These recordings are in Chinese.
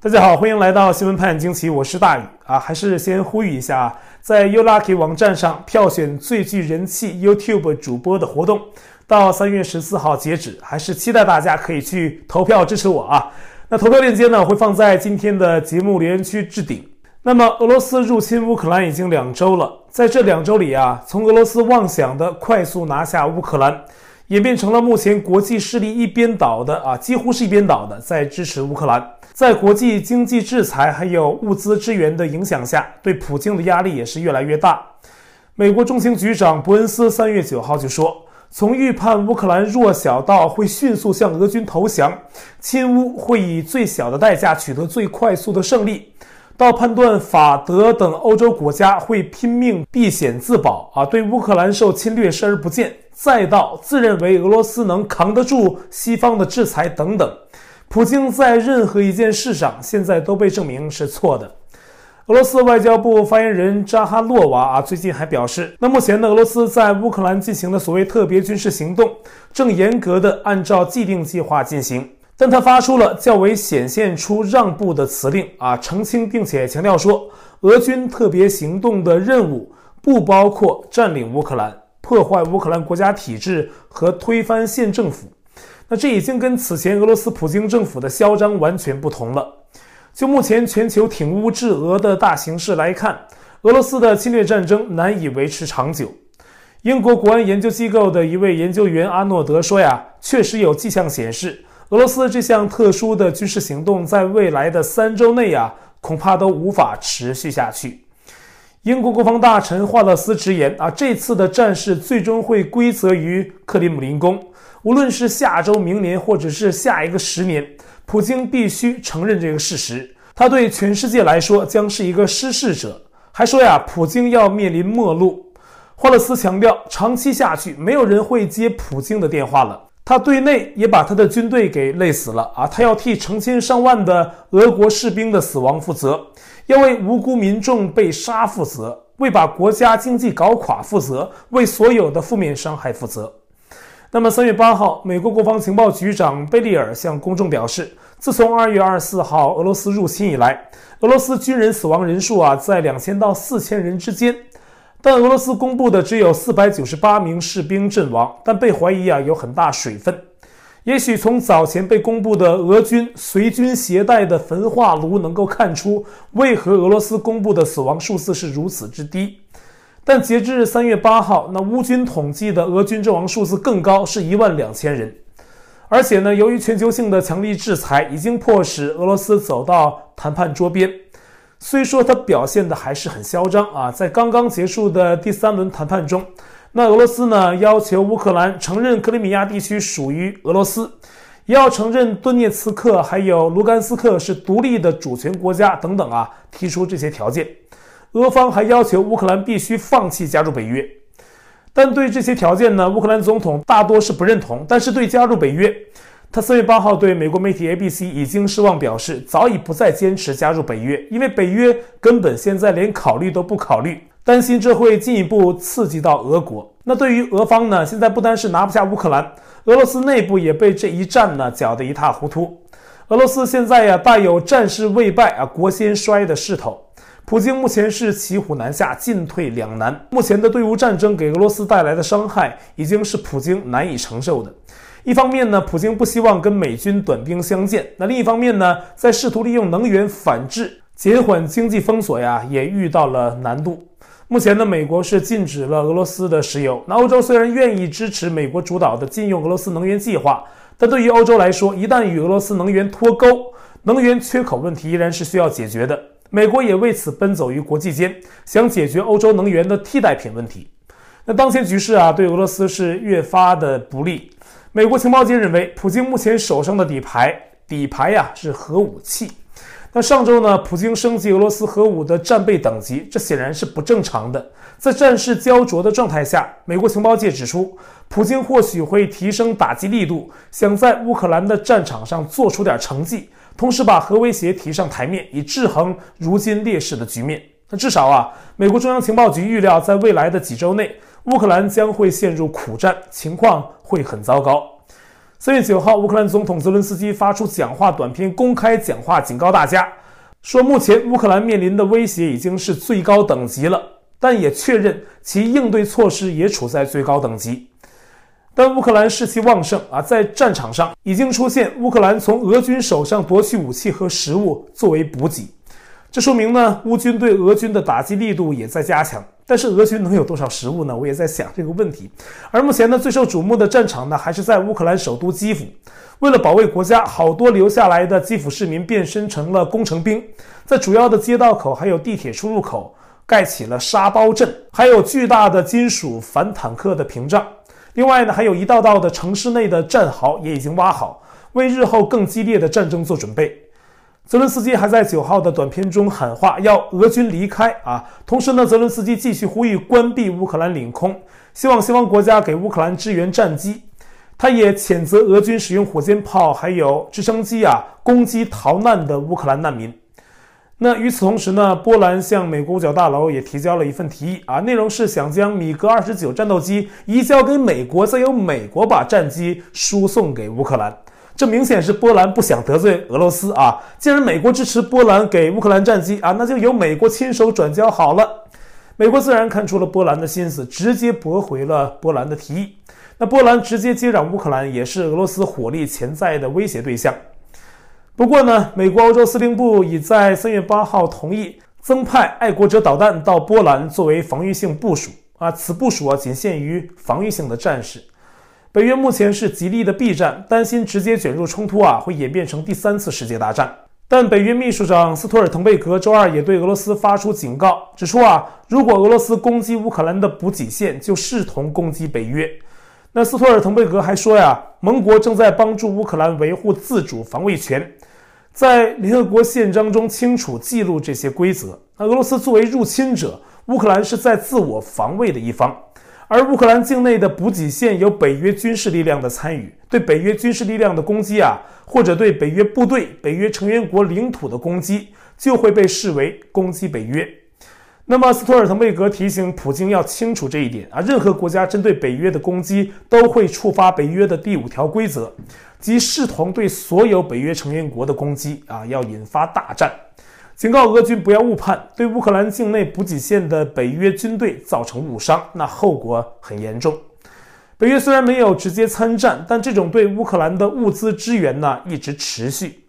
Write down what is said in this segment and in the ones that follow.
大家好，欢迎来到新闻判惊奇，我是大宇啊。还是先呼吁一下啊，在 YouLucky 网站上票选最具人气 YouTube 主播的活动，到三月十四号截止，还是期待大家可以去投票支持我啊。那投票链接呢，会放在今天的节目留言区置顶。那么，俄罗斯入侵乌克兰已经两周了，在这两周里啊，从俄罗斯妄想的快速拿下乌克兰。演变成了目前国际势力一边倒的啊，几乎是一边倒的，在支持乌克兰。在国际经济制裁还有物资支援的影响下，对普京的压力也是越来越大。美国中情局长伯恩斯三月九号就说，从预判乌克兰弱小到会迅速向俄军投降，亲乌会以最小的代价取得最快速的胜利，到判断法德等欧洲国家会拼命避险自保啊，对乌克兰受侵略视而不见。再到自认为俄罗斯能扛得住西方的制裁等等，普京在任何一件事上现在都被证明是错的。俄罗斯外交部发言人扎哈洛娃啊，最近还表示，那目前呢，俄罗斯在乌克兰进行的所谓特别军事行动，正严格的按照既定计划进行。但他发出了较为显现出让步的辞令啊，澄清并且强调说，俄军特别行动的任务不包括占领乌克兰。破坏乌克兰国家体制和推翻县政府，那这已经跟此前俄罗斯普京政府的嚣张完全不同了。就目前全球挺乌制俄的大形势来看，俄罗斯的侵略战争难以维持长久。英国国安研究机构的一位研究员阿诺德说呀，确实有迹象显示，俄罗斯这项特殊的军事行动在未来的三周内呀，恐怕都无法持续下去。英国国防大臣华勒斯直言：“啊，这次的战事最终会归责于克里姆林宫。无论是下周、明年，或者是下一个十年，普京必须承认这个事实。他对全世界来说将是一个失势者。还说呀，普京要面临末路。华勒斯强调，长期下去，没有人会接普京的电话了。他对内也把他的军队给累死了啊！他要替成千上万的俄国士兵的死亡负责。”要为无辜民众被杀负责，为把国家经济搞垮负责，为所有的负面伤害负责。那么，三月八号，美国国防情报局长贝利尔向公众表示，自从二月二十四号俄罗斯入侵以来，俄罗斯军人死亡人数啊在两千到四千人之间，但俄罗斯公布的只有四百九十八名士兵阵亡，但被怀疑啊有很大水分。也许从早前被公布的俄军随军携带的焚化炉能够看出，为何俄罗斯公布的死亡数字是如此之低。但截至三月八号，那乌军统计的俄军阵亡数字更高，是一万两千人。而且呢，由于全球性的强力制裁已经迫使俄罗斯走到谈判桌边，虽说他表现的还是很嚣张啊，在刚刚结束的第三轮谈判中。那俄罗斯呢，要求乌克兰承认克里米亚地区属于俄罗斯，也要承认顿涅茨克还有卢甘斯克是独立的主权国家等等啊，提出这些条件。俄方还要求乌克兰必须放弃加入北约，但对这些条件呢，乌克兰总统大多是不认同。但是对加入北约，他三月八号对美国媒体 ABC 已经失望表示，早已不再坚持加入北约，因为北约根本现在连考虑都不考虑。担心这会进一步刺激到俄国。那对于俄方呢？现在不单是拿不下乌克兰，俄罗斯内部也被这一战呢搅得一塌糊涂。俄罗斯现在呀，大有战事未败啊，国先衰的势头。普京目前是骑虎难下，进退两难。目前的对乌战争给俄罗斯带来的伤害，已经是普京难以承受的。一方面呢，普京不希望跟美军短兵相见；那另一方面呢，在试图利用能源反制，减缓经济封锁呀，也遇到了难度。目前呢，美国是禁止了俄罗斯的石油。那欧洲虽然愿意支持美国主导的禁用俄罗斯能源计划，但对于欧洲来说，一旦与俄罗斯能源脱钩，能源缺口问题依然是需要解决的。美国也为此奔走于国际间，想解决欧洲能源的替代品问题。那当前局势啊，对俄罗斯是越发的不利。美国情报界认为，普京目前手上的底牌，底牌呀是核武器。那上周呢，普京升级俄罗斯核武的战备等级，这显然是不正常的。在战事焦灼的状态下，美国情报界指出，普京或许会提升打击力度，想在乌克兰的战场上做出点成绩，同时把核威胁提上台面，以制衡如今劣势的局面。那至少啊，美国中央情报局预料，在未来的几周内，乌克兰将会陷入苦战，情况会很糟糕。三月九号，乌克兰总统泽伦斯基发出讲话短片，公开讲话警告大家，说目前乌克兰面临的威胁已经是最高等级了，但也确认其应对措施也处在最高等级。但乌克兰士气旺盛啊，在战场上已经出现乌克兰从俄军手上夺取武器和食物作为补给，这说明呢，乌军对俄军的打击力度也在加强。但是俄军能有多少食物呢？我也在想这个问题。而目前呢，最受瞩目的战场呢，还是在乌克兰首都基辅。为了保卫国家，好多留下来的基辅市民变身成了工程兵，在主要的街道口还有地铁出入口盖起了沙包阵，还有巨大的金属反坦克的屏障。另外呢，还有一道道的城市内的战壕也已经挖好，为日后更激烈的战争做准备。泽伦斯基还在九号的短片中喊话，要俄军离开啊！同时呢，泽伦斯基继续呼吁关闭乌克兰领空，希望西方国家给乌克兰支援战机。他也谴责俄军使用火箭炮还有直升机啊攻击逃难的乌克兰难民。那与此同时呢，波兰向美国五角大楼也提交了一份提议啊，内容是想将米格二十九战斗机移交给美国，再由美国把战机输送给乌克兰。这明显是波兰不想得罪俄罗斯啊！既然美国支持波兰给乌克兰战机啊，那就由美国亲手转交好了。美国自然看出了波兰的心思，直接驳回了波兰的提议。那波兰直接接壤乌克兰，也是俄罗斯火力潜在的威胁对象。不过呢，美国欧洲司令部已在三月八号同意增派爱国者导弹到波兰作为防御性部署啊，此部署啊仅限于防御性的战事。北约目前是极力的避战，担心直接卷入冲突啊，会演变成第三次世界大战。但北约秘书长斯托尔滕贝格周二也对俄罗斯发出警告，指出啊，如果俄罗斯攻击乌克兰的补给线，就视同攻击北约。那斯托尔滕贝格还说呀，盟国正在帮助乌克兰维护自主防卫权，在联合国宪章中清楚记录这些规则。那俄罗斯作为入侵者，乌克兰是在自我防卫的一方。而乌克兰境内的补给线有北约军事力量的参与，对北约军事力量的攻击啊，或者对北约部队、北约成员国领土的攻击，就会被视为攻击北约。那么，斯托尔滕贝格提醒普京要清楚这一点啊，任何国家针对北约的攻击都会触发北约的第五条规则，即视同对所有北约成员国的攻击啊，要引发大战。警告俄军不要误判，对乌克兰境内补给线的北约军队造成误伤，那后果很严重。北约虽然没有直接参战，但这种对乌克兰的物资支援呢一直持续。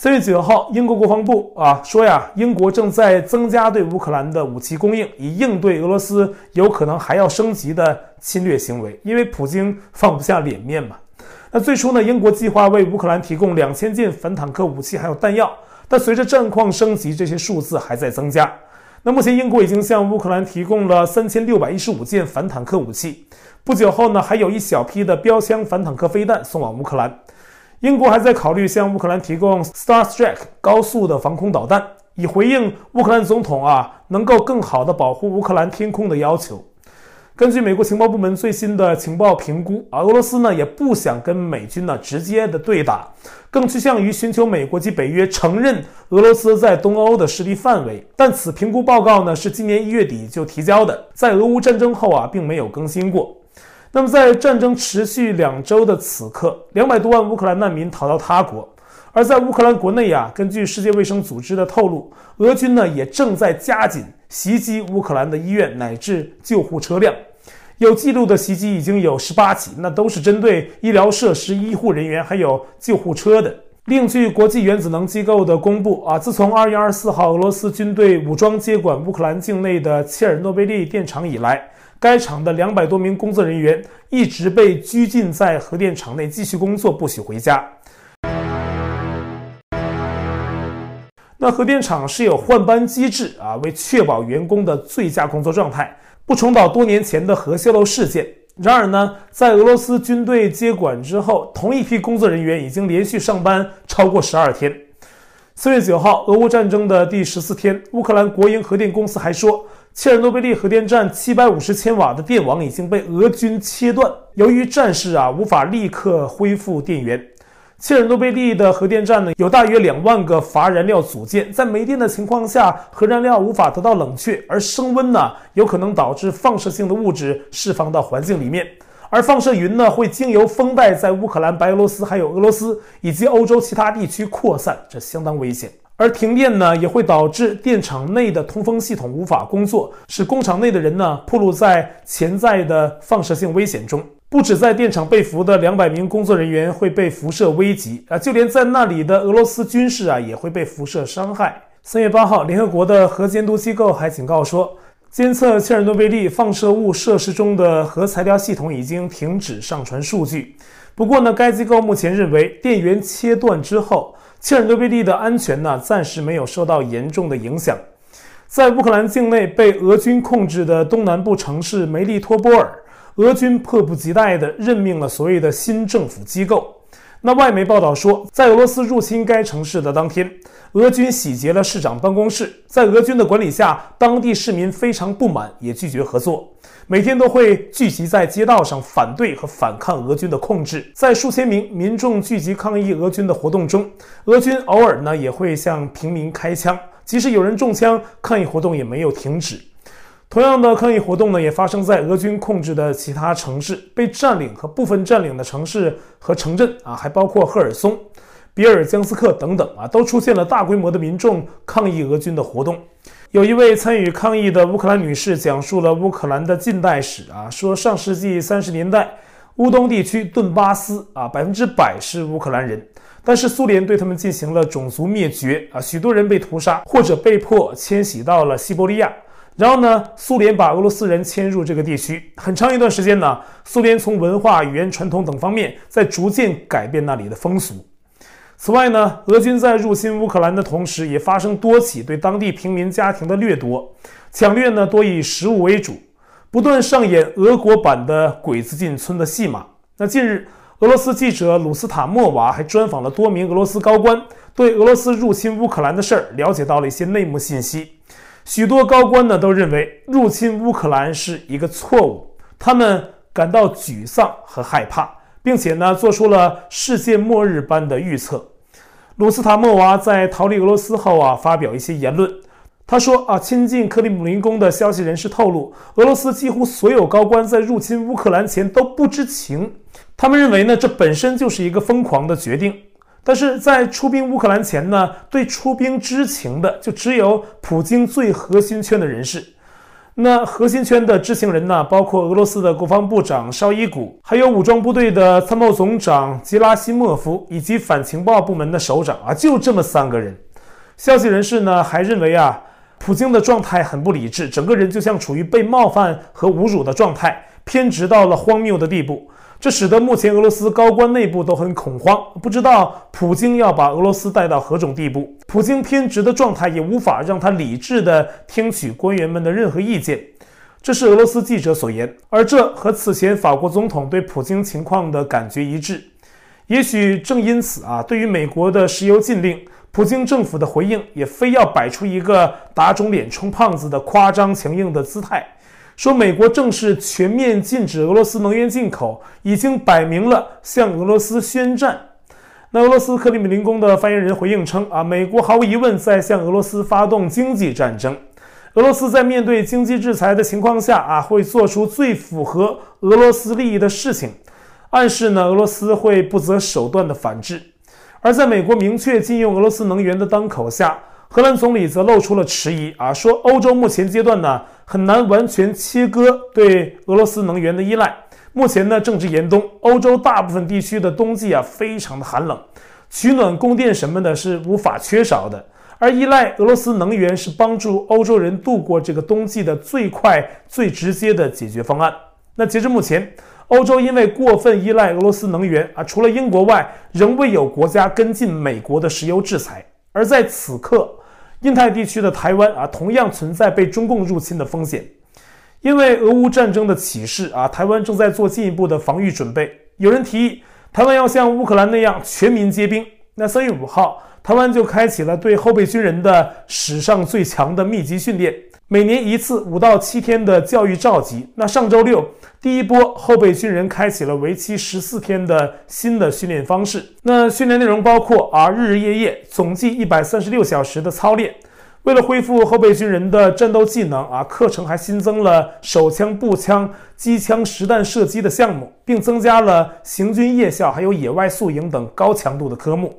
三月九号，英国国防部啊说呀，英国正在增加对乌克兰的武器供应，以应对俄罗斯有可能还要升级的侵略行为。因为普京放不下脸面嘛。那最初呢，英国计划为乌克兰提供两千件反坦克武器还有弹药。但随着战况升级，这些数字还在增加。那目前，英国已经向乌克兰提供了三千六百一十五件反坦克武器。不久后呢，还有一小批的标枪反坦克飞弹送往乌克兰。英国还在考虑向乌克兰提供 Starstreak 高速的防空导弹，以回应乌克兰总统啊能够更好地保护乌克兰天空的要求。根据美国情报部门最新的情报评估，啊，俄罗斯呢也不想跟美军呢直接的对打，更趋向于寻求美国及北约承认俄罗斯在东欧的势力范围。但此评估报告呢是今年一月底就提交的，在俄乌战争后啊并没有更新过。那么在战争持续两周的此刻，两百多万乌克兰难民逃到他国，而在乌克兰国内啊，根据世界卫生组织的透露，俄军呢也正在加紧袭击乌克兰的医院乃至救护车辆。有记录的袭击已经有十八起，那都是针对医疗设施、医护人员还有救护车的。另据国际原子能机构的公布啊，自从二月二十四号俄罗斯军队武装接管乌克兰境内的切尔诺贝利电厂以来，该厂的两百多名工作人员一直被拘禁在核电厂内继续工作，不许回家。那核电厂是有换班机制啊，为确保员工的最佳工作状态。不重蹈多年前的核泄漏事件。然而呢，在俄罗斯军队接管之后，同一批工作人员已经连续上班超过十二天。四月九号，俄乌战争的第十四天，乌克兰国营核电公司还说，切尔诺贝利核电站七百五十千瓦的电网已经被俄军切断，由于战事啊，无法立刻恢复电源。切尔诺贝利的核电站呢，有大约两万个乏燃料组件，在没电的情况下，核燃料无法得到冷却，而升温呢，有可能导致放射性的物质释放到环境里面，而放射云呢会经由风带在乌克兰、白俄罗斯还有俄罗斯以及欧洲其他地区扩散，这相当危险。而停电呢也会导致电厂内的通风系统无法工作，使工厂内的人呢暴露在潜在的放射性危险中。不止在电厂被俘的两百名工作人员会被辐射危及啊，就连在那里的俄罗斯军事啊也会被辐射伤害。三月八号，联合国的核监督机构还警告说，监测切尔诺贝利放射物设施中的核材料系统已经停止上传数据。不过呢，该机构目前认为电源切断之后，切尔诺贝利的安全呢暂时没有受到严重的影响。在乌克兰境内被俄军控制的东南部城市梅利托波尔。俄军迫不及待地任命了所谓的新政府机构。那外媒报道说，在俄罗斯入侵该城市的当天，俄军洗劫了市长办公室。在俄军的管理下，当地市民非常不满，也拒绝合作，每天都会聚集在街道上反对和反抗俄军的控制。在数千名民众聚集抗议俄军的活动中，俄军偶尔呢也会向平民开枪，即使有人中枪，抗议活动也没有停止。同样的抗议活动呢，也发生在俄军控制的其他城市、被占领和部分占领的城市和城镇啊，还包括赫尔松、比尔江斯克等等啊，都出现了大规模的民众抗议俄军的活动。有一位参与抗议的乌克兰女士讲述了乌克兰的近代史啊，说上世纪三十年代，乌东地区顿巴斯啊，百分之百是乌克兰人，但是苏联对他们进行了种族灭绝啊，许多人被屠杀或者被迫迁徙到了西伯利亚。然后呢，苏联把俄罗斯人迁入这个地区，很长一段时间呢，苏联从文化、语言、传统等方面在逐渐改变那里的风俗。此外呢，俄军在入侵乌克兰的同时，也发生多起对当地平民家庭的掠夺，抢掠呢多以食物为主，不断上演俄国版的鬼子进村的戏码。那近日，俄罗斯记者鲁斯塔莫娃还专访了多名俄罗斯高官，对俄罗斯入侵乌克兰的事儿了解到了一些内幕信息。许多高官呢都认为入侵乌克兰是一个错误，他们感到沮丧和害怕，并且呢做出了世界末日般的预测。鲁斯塔莫娃在逃离俄罗斯后啊发表一些言论，他说啊，亲近克里姆林宫的消息人士透露，俄罗斯几乎所有高官在入侵乌克兰前都不知情，他们认为呢这本身就是一个疯狂的决定。但是在出兵乌克兰前呢，对出兵知情的就只有普京最核心圈的人士。那核心圈的知情人呢，包括俄罗斯的国防部长绍伊古，还有武装部队的参谋总长吉拉西莫夫，以及反情报部门的首长啊，就这么三个人。消息人士呢还认为啊，普京的状态很不理智，整个人就像处于被冒犯和侮辱的状态，偏执到了荒谬的地步。这使得目前俄罗斯高官内部都很恐慌，不知道普京要把俄罗斯带到何种地步。普京偏执的状态也无法让他理智地听取官员们的任何意见。这是俄罗斯记者所言，而这和此前法国总统对普京情况的感觉一致。也许正因此啊，对于美国的石油禁令，普京政府的回应也非要摆出一个打肿脸充胖子的夸张强硬的姿态。说美国正式全面禁止俄罗斯能源进口，已经摆明了向俄罗斯宣战。那俄罗斯克里姆林宫的发言人回应称：“啊，美国毫无疑问在向俄罗斯发动经济战争。俄罗斯在面对经济制裁的情况下，啊，会做出最符合俄罗斯利益的事情，暗示呢，俄罗斯会不择手段的反制。而在美国明确禁用俄罗斯能源的当口下。”荷兰总理则露出了迟疑啊，说欧洲目前阶段呢很难完全切割对俄罗斯能源的依赖。目前呢正值严冬，欧洲大部分地区的冬季啊非常的寒冷，取暖供电什么的是无法缺少的。而依赖俄罗斯能源是帮助欧洲人度过这个冬季的最快最直接的解决方案。那截至目前，欧洲因为过分依赖俄罗斯能源啊，除了英国外，仍未有国家跟进美国的石油制裁。而在此刻，印太地区的台湾啊，同样存在被中共入侵的风险。因为俄乌战争的启示啊，台湾正在做进一步的防御准备。有人提议，台湾要像乌克兰那样全民皆兵。那三月五号，台湾就开启了对后备军人的史上最强的密集训练。每年一次五到七天的教育召集。那上周六，第一波后备军人开启了为期十四天的新的训练方式。那训练内容包括啊日日夜夜总计一百三十六小时的操练。为了恢复后备军人的战斗技能啊，课程还新增了手枪、步枪、机枪实弹射击的项目，并增加了行军夜校还有野外宿营等高强度的科目。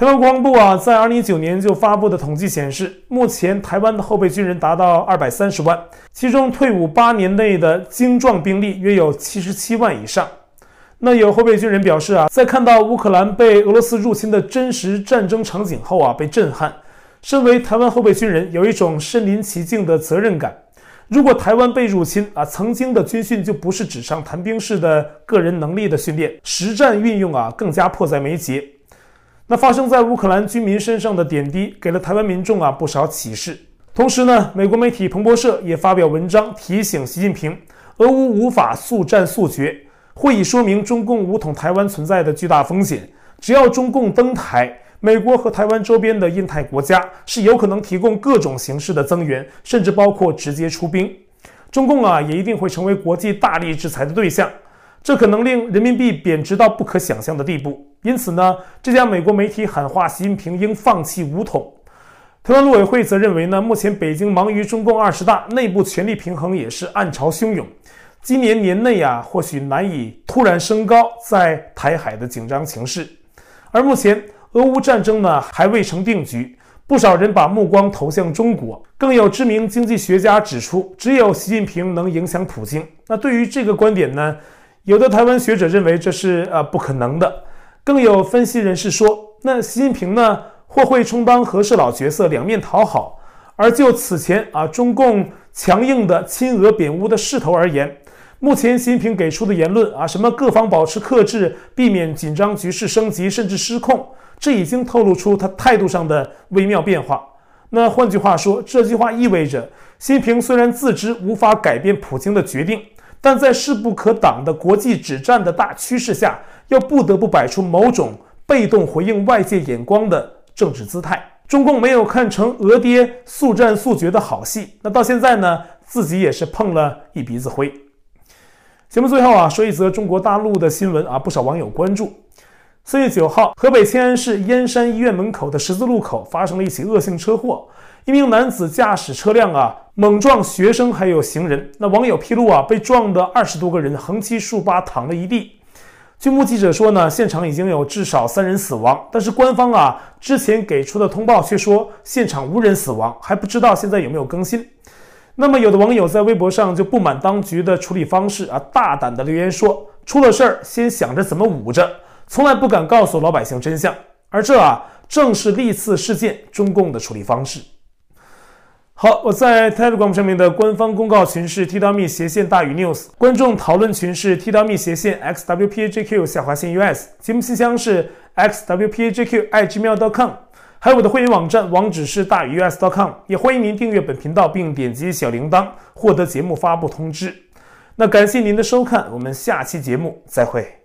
台湾国防部啊，在二零一九年就发布的统计显示，目前台湾的后备军人达到二百三十万，其中退伍八年内的精壮兵力约有七十七万以上。那有后备军人表示啊，在看到乌克兰被俄罗斯入侵的真实战争场景后啊，被震撼。身为台湾后备军人，有一种身临其境的责任感。如果台湾被入侵啊，曾经的军训就不是纸上谈兵式的个人能力的训练，实战运用啊，更加迫在眉睫。那发生在乌克兰军民身上的点滴，给了台湾民众啊不少启示。同时呢，美国媒体彭博社也发表文章提醒习近平，俄乌无法速战速决，会议说明中共武统台湾存在的巨大风险。只要中共登台，美国和台湾周边的印太国家是有可能提供各种形式的增援，甚至包括直接出兵。中共啊，也一定会成为国际大力制裁的对象。这可能令人民币贬值到不可想象的地步。因此呢，这家美国媒体喊话习近平应放弃武统。台湾陆委会则认为呢，目前北京忙于中共二十大，内部权力平衡也是暗潮汹涌。今年年内啊，或许难以突然升高在台海的紧张情势。而目前俄乌战争呢，还未成定局，不少人把目光投向中国。更有知名经济学家指出，只有习近平能影响普京。那对于这个观点呢，有的台湾学者认为这是呃不可能的，更有分析人士说，那习近平呢或会充当和事佬角色，两面讨好。而就此前啊中共强硬的亲俄贬乌的势头而言，目前习近平给出的言论啊，什么各方保持克制，避免紧张局势升级甚至失控，这已经透露出他态度上的微妙变化。那换句话说，这句话意味着习近平虽然自知无法改变普京的决定。但在势不可挡的国际止战的大趋势下，又不得不摆出某种被动回应外界眼光的政治姿态。中共没有看成俄爹速战速决的好戏，那到现在呢，自己也是碰了一鼻子灰。节目最后啊，说一则中国大陆的新闻啊，不少网友关注。四月九号，河北迁安市燕山医院门口的十字路口发生了一起恶性车祸。一名男子驾驶车辆啊，猛撞学生还有行人。那网友披露啊，被撞的二十多个人横七竖八躺了一地。据目击者说呢，现场已经有至少三人死亡，但是官方啊之前给出的通报却说现场无人死亡，还不知道现在有没有更新。那么有的网友在微博上就不满当局的处理方式啊，大胆的留言说，出了事儿先想着怎么捂着，从来不敢告诉老百姓真相。而这啊，正是历次事件中共的处理方式。好，我在 Telegram 上面的官方公告群是 T.me 斜线大于 News，观众讨论群是 T.me 斜线 XWPAJQ 下划线 US，节目信箱是 XWPAJQ@gmail.com，还有我的会员网站网址是大于 US.com，也欢迎您订阅本频道并点击小铃铛获得节目发布通知。那感谢您的收看，我们下期节目再会。